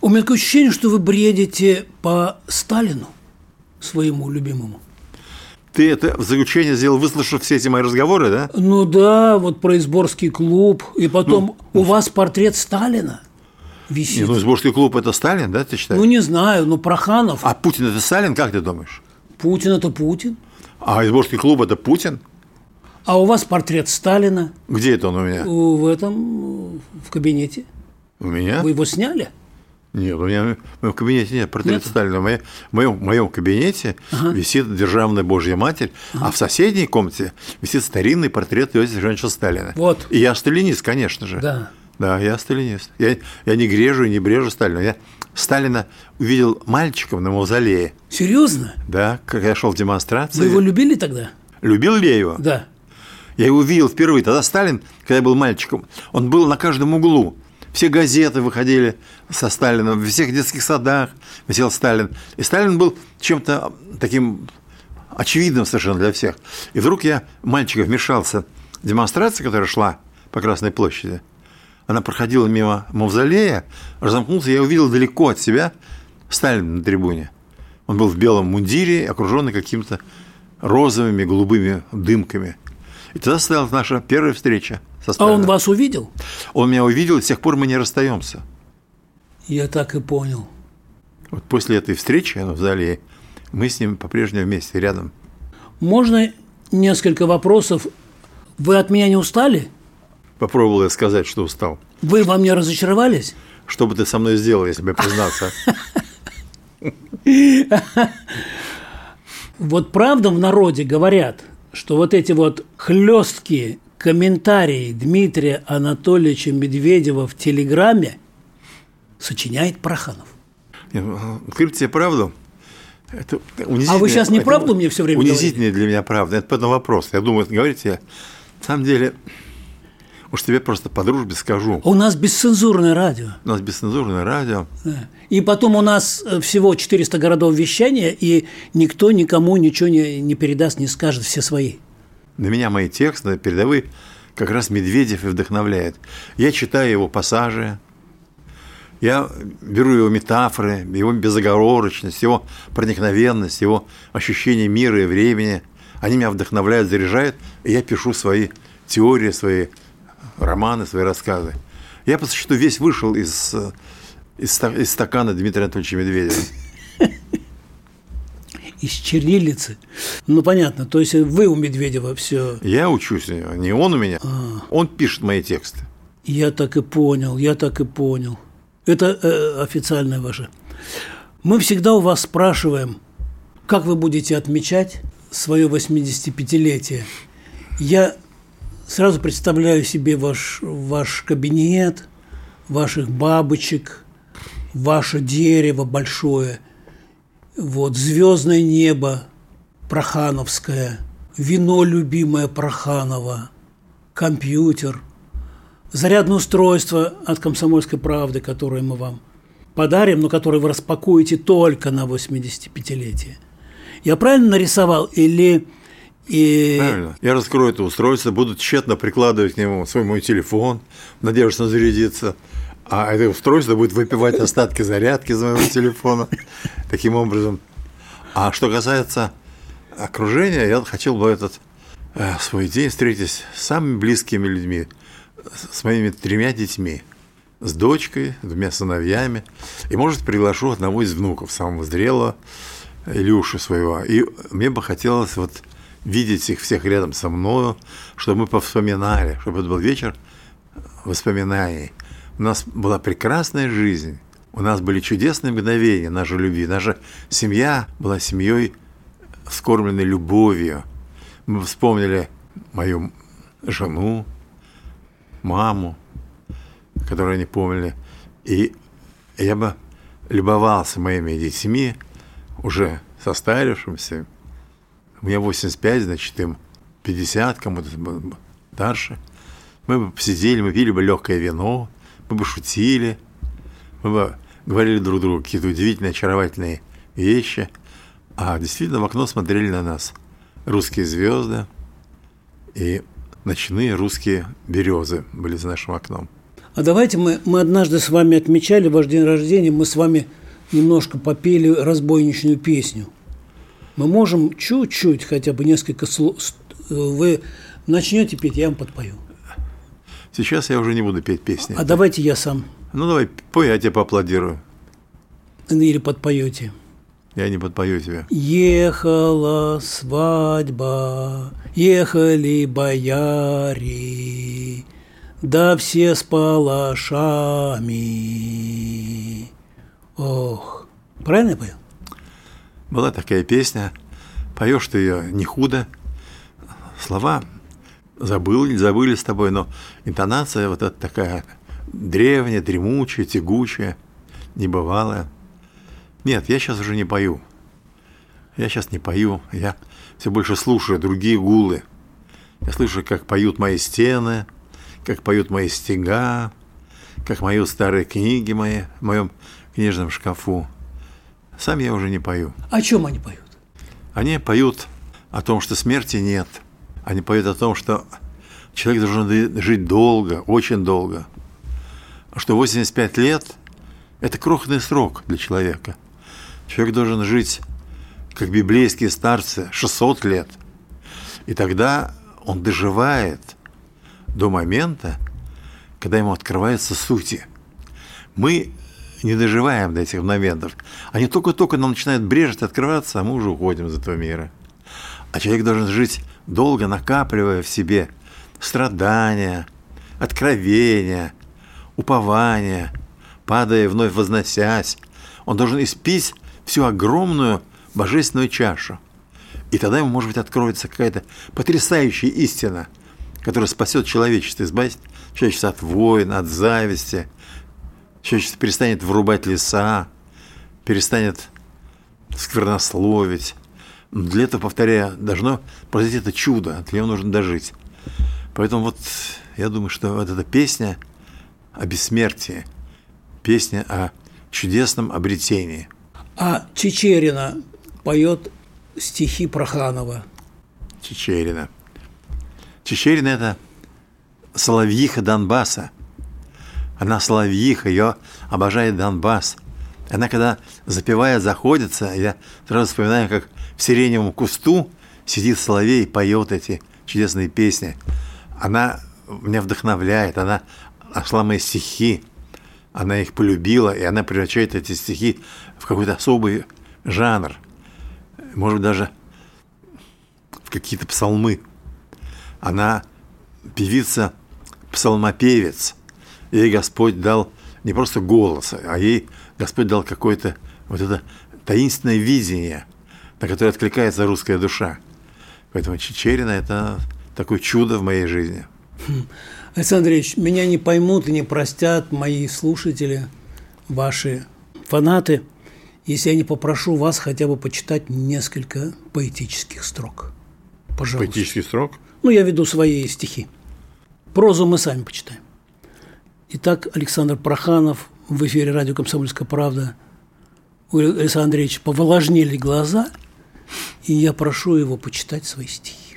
Speaker 2: У меня такое ощущение, что вы бредите по Сталину, своему любимому.
Speaker 3: Ты это в заключение сделал, выслушав все эти мои разговоры, да?
Speaker 2: Ну да, вот про Изборский клуб, и потом ну, у вас портрет Сталина висит.
Speaker 3: Нет, ну, Изборский клуб – это Сталин, да, ты считаешь?
Speaker 2: Ну, не знаю, но Проханов…
Speaker 3: А Путин – это Сталин, как ты думаешь?
Speaker 2: Путин – это Путин.
Speaker 3: А Изборский клуб – это Путин?
Speaker 2: А у вас портрет Сталина.
Speaker 3: Где это он у меня?
Speaker 2: В этом, в кабинете.
Speaker 3: У меня?
Speaker 2: Вы его сняли?
Speaker 3: Нет, у меня в моем кабинете нет портрета нет? Сталина. В моем, в моем, в моем кабинете ага. висит Державная Божья Матерь, ага. а в соседней комнате висит старинный портрет Иосифа Ивановича Сталина.
Speaker 2: Вот.
Speaker 3: И я сталинист, конечно же.
Speaker 2: Да.
Speaker 3: Да, я сталинист. Я, я не грежу и не брежу Сталина. Я Сталина увидел мальчиком на мавзолее.
Speaker 2: Серьезно?
Speaker 3: Да, как я шел в демонстрацию.
Speaker 2: Вы его любили тогда?
Speaker 3: Любил ли я его?
Speaker 2: Да.
Speaker 3: Я его увидел впервые. Тогда Сталин, когда я был мальчиком, он был на каждом углу. Все газеты выходили со Сталином, в всех детских садах висел Сталин. И Сталин был чем-то таким очевидным совершенно для всех. И вдруг я, мальчика, вмешался в демонстрацию, которая шла по Красной площади. Она проходила мимо мавзолея, разомкнулся, я увидел далеко от себя Сталина на трибуне. Он был в белом мундире, окруженный какими-то розовыми, голубыми дымками. И тогда состоялась наша первая встреча
Speaker 2: А он вас увидел?
Speaker 3: Он меня увидел, и с тех пор мы не расстаемся.
Speaker 2: Я так и понял.
Speaker 3: Вот после этой встречи в зале мы с ним по-прежнему вместе, рядом.
Speaker 2: Можно несколько вопросов? Вы от меня не устали?
Speaker 3: Попробовал я сказать, что устал.
Speaker 2: Вы во мне разочаровались?
Speaker 3: Что бы ты со мной сделал, если бы признаться?
Speaker 2: Вот правда в народе говорят, что вот эти вот хлесткие комментарии Дмитрия Анатольевича Медведева в Телеграме сочиняет Проханов.
Speaker 3: Открыть тебе правду?
Speaker 2: Это а вы сейчас не правду мне все время
Speaker 3: Унизительная для меня правда. Это потом вопрос. Я думаю, говорите, на самом деле, уж тебе просто по дружбе скажу.
Speaker 2: У нас бесцензурное радио.
Speaker 3: У нас бесцензурное радио.
Speaker 2: Да. И потом у нас э, всего 400 городов вещания, и никто никому ничего не, не передаст, не скажет, все свои.
Speaker 3: На меня мои тексты передовые как раз Медведев и вдохновляет. Я читаю его пассажи, я беру его метафоры, его безоговорочность, его проникновенность, его ощущение мира и времени. Они меня вдохновляют, заряжают, и я пишу свои теории, свои романы, свои рассказы. Я по существу весь вышел из, из, из стакана Дмитрия Анатольевича Медведева.
Speaker 2: Из чернильницы. Ну, понятно. То есть вы у Медведева все.
Speaker 3: Я учусь, не он у меня. А. Он пишет мои тексты.
Speaker 2: Я так и понял, я так и понял. Это э, официальное ваше. Мы всегда у вас спрашиваем, как вы будете отмечать свое 85-летие. Я сразу представляю себе ваш, ваш кабинет, ваших бабочек, ваше дерево большое, вот, звездное небо Прохановское, вино любимое Проханова, компьютер – зарядное устройство от «Комсомольской правды», которое мы вам подарим, но которое вы распакуете только на 85-летие. Я правильно нарисовал или...
Speaker 3: И... Правильно. Я раскрою это устройство, буду тщетно прикладывать к нему свой мой телефон, надеюсь, что зарядится. А это устройство будет выпивать остатки зарядки из моего телефона. Таким образом. А что касается окружения, я хотел бы этот э, свой день встретить с самыми близкими людьми с моими тремя детьми, с дочкой, двумя сыновьями, и, может, приглашу одного из внуков, самого зрелого, Илюшу своего. И мне бы хотелось вот видеть их всех рядом со мною, чтобы мы повспоминали, чтобы это был вечер воспоминаний. У нас была прекрасная жизнь, у нас были чудесные мгновения нашей любви. Наша семья была семьей, скормленной любовью. Мы вспомнили мою жену, маму, которую они помнили. И я бы любовался моими детьми, уже состарившимся. Мне 85, значит, им 50, кому-то старше. Мы бы посидели, мы пили бы легкое вино, мы бы шутили, мы бы говорили друг другу какие-то удивительные, очаровательные вещи. А действительно в окно смотрели на нас русские звезды. И ночные русские березы были за нашим окном.
Speaker 2: А давайте мы, мы однажды с вами отмечали ваш день рождения, мы с вами немножко попели разбойничную песню. Мы можем чуть-чуть, хотя бы несколько слов, вы начнете петь, я вам подпою.
Speaker 3: Сейчас я уже не буду петь песни.
Speaker 2: А давайте я сам.
Speaker 3: Ну давай, пой, я тебе поаплодирую.
Speaker 2: Или подпоете.
Speaker 3: Я не подпою тебе.
Speaker 2: Ехала свадьба, ехали бояре, да все с палашами. Ох, правильно я поел?
Speaker 3: Была такая песня, поешь ты ее не худо, слова забыл, забыли с тобой, но интонация вот эта такая древняя, дремучая, тягучая, небывалая – нет, я сейчас уже не пою. Я сейчас не пою, я все больше слушаю другие гулы. Я слышу, как поют мои стены, как поют мои стега, как поют старые книги мои в моем книжном шкафу. Сам я уже не пою.
Speaker 2: О чем они поют?
Speaker 3: Они поют о том, что смерти нет. Они поют о том, что человек должен жить долго, очень долго. Что 85 лет – это крохотный срок для человека – Человек должен жить, как библейские старцы, 600 лет. И тогда он доживает до момента, когда ему открывается сути. Мы не доживаем до этих моментов. Они только-только нам начинают брежет открываться, а мы уже уходим из этого мира. А человек должен жить долго, накапливая в себе страдания, откровения, упования, падая вновь возносясь. Он должен испить всю огромную божественную чашу. И тогда ему, может быть, откроется какая-то потрясающая истина, которая спасет человечество, избавит человечество от войн, от зависти, человечество перестанет вырубать леса, перестанет сквернословить. Для этого, повторяю, должно произойти это чудо, для него нужно дожить. Поэтому вот я думаю, что вот эта песня о бессмертии, песня о чудесном обретении.
Speaker 2: А Чечерина поет стихи Проханова.
Speaker 3: Чечерина. Чечерина – это соловьиха Донбасса. Она соловьиха, ее обожает Донбасс. Она, когда запевая, заходится, я сразу вспоминаю, как в сиреневом кусту сидит соловей и поет эти чудесные песни. Она меня вдохновляет, она нашла мои стихи, она их полюбила, и она превращает эти стихи в какой-то особый жанр, может даже в какие-то псалмы. Она певица, псалмопевец. Ей Господь дал не просто голос, а ей Господь дал какое-то вот это таинственное видение, на которое откликается русская душа. Поэтому Чечерина – это такое чудо в моей жизни.
Speaker 2: Александр Ильич, меня не поймут и не простят мои слушатели, ваши фанаты, если я не попрошу вас хотя бы почитать несколько поэтических строк.
Speaker 3: Пожалуйста. Поэтический строк?
Speaker 2: Ну, я веду свои стихи. Прозу мы сами почитаем. Итак, Александр Проханов в эфире радио «Комсомольская правда». У Александра Андреевича повлажнели глаза, и я прошу его почитать свои стихи.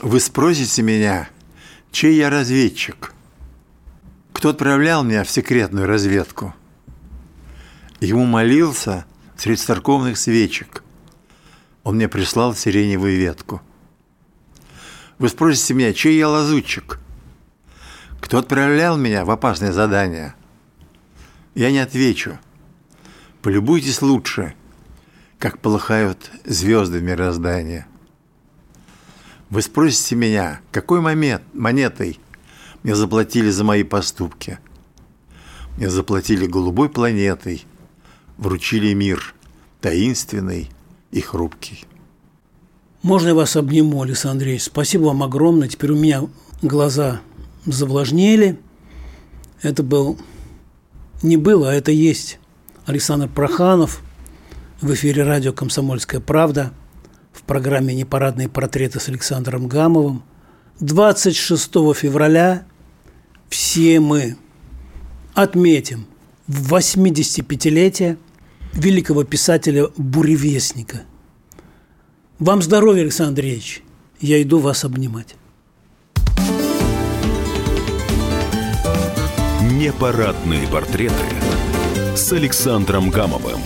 Speaker 3: Вы спросите меня, чей я разведчик? Кто отправлял меня в секретную разведку? Ему молился среди церковных свечек. Он мне прислал сиреневую ветку. Вы спросите меня, чей я лазутчик? Кто отправлял меня в опасное задание? Я не отвечу. Полюбуйтесь лучше, как полыхают звезды мироздания. Вы спросите меня, какой момент, монетой мне заплатили за мои поступки? Мне заплатили голубой планетой, вручили мир, таинственный и хрупкий.
Speaker 2: Можно я вас обниму, Александр Андреевич? Спасибо вам огромное. Теперь у меня глаза завлажнели. Это был... Не было, а это есть Александр Проханов в эфире радио «Комсомольская правда» в программе «Непарадные портреты» с Александром Гамовым. 26 февраля все мы отметим 85-летие великого писателя-буревестника. Вам здоровья, Александр Андреевич. Я иду вас обнимать.
Speaker 1: Непарадные портреты с Александром Гамовым.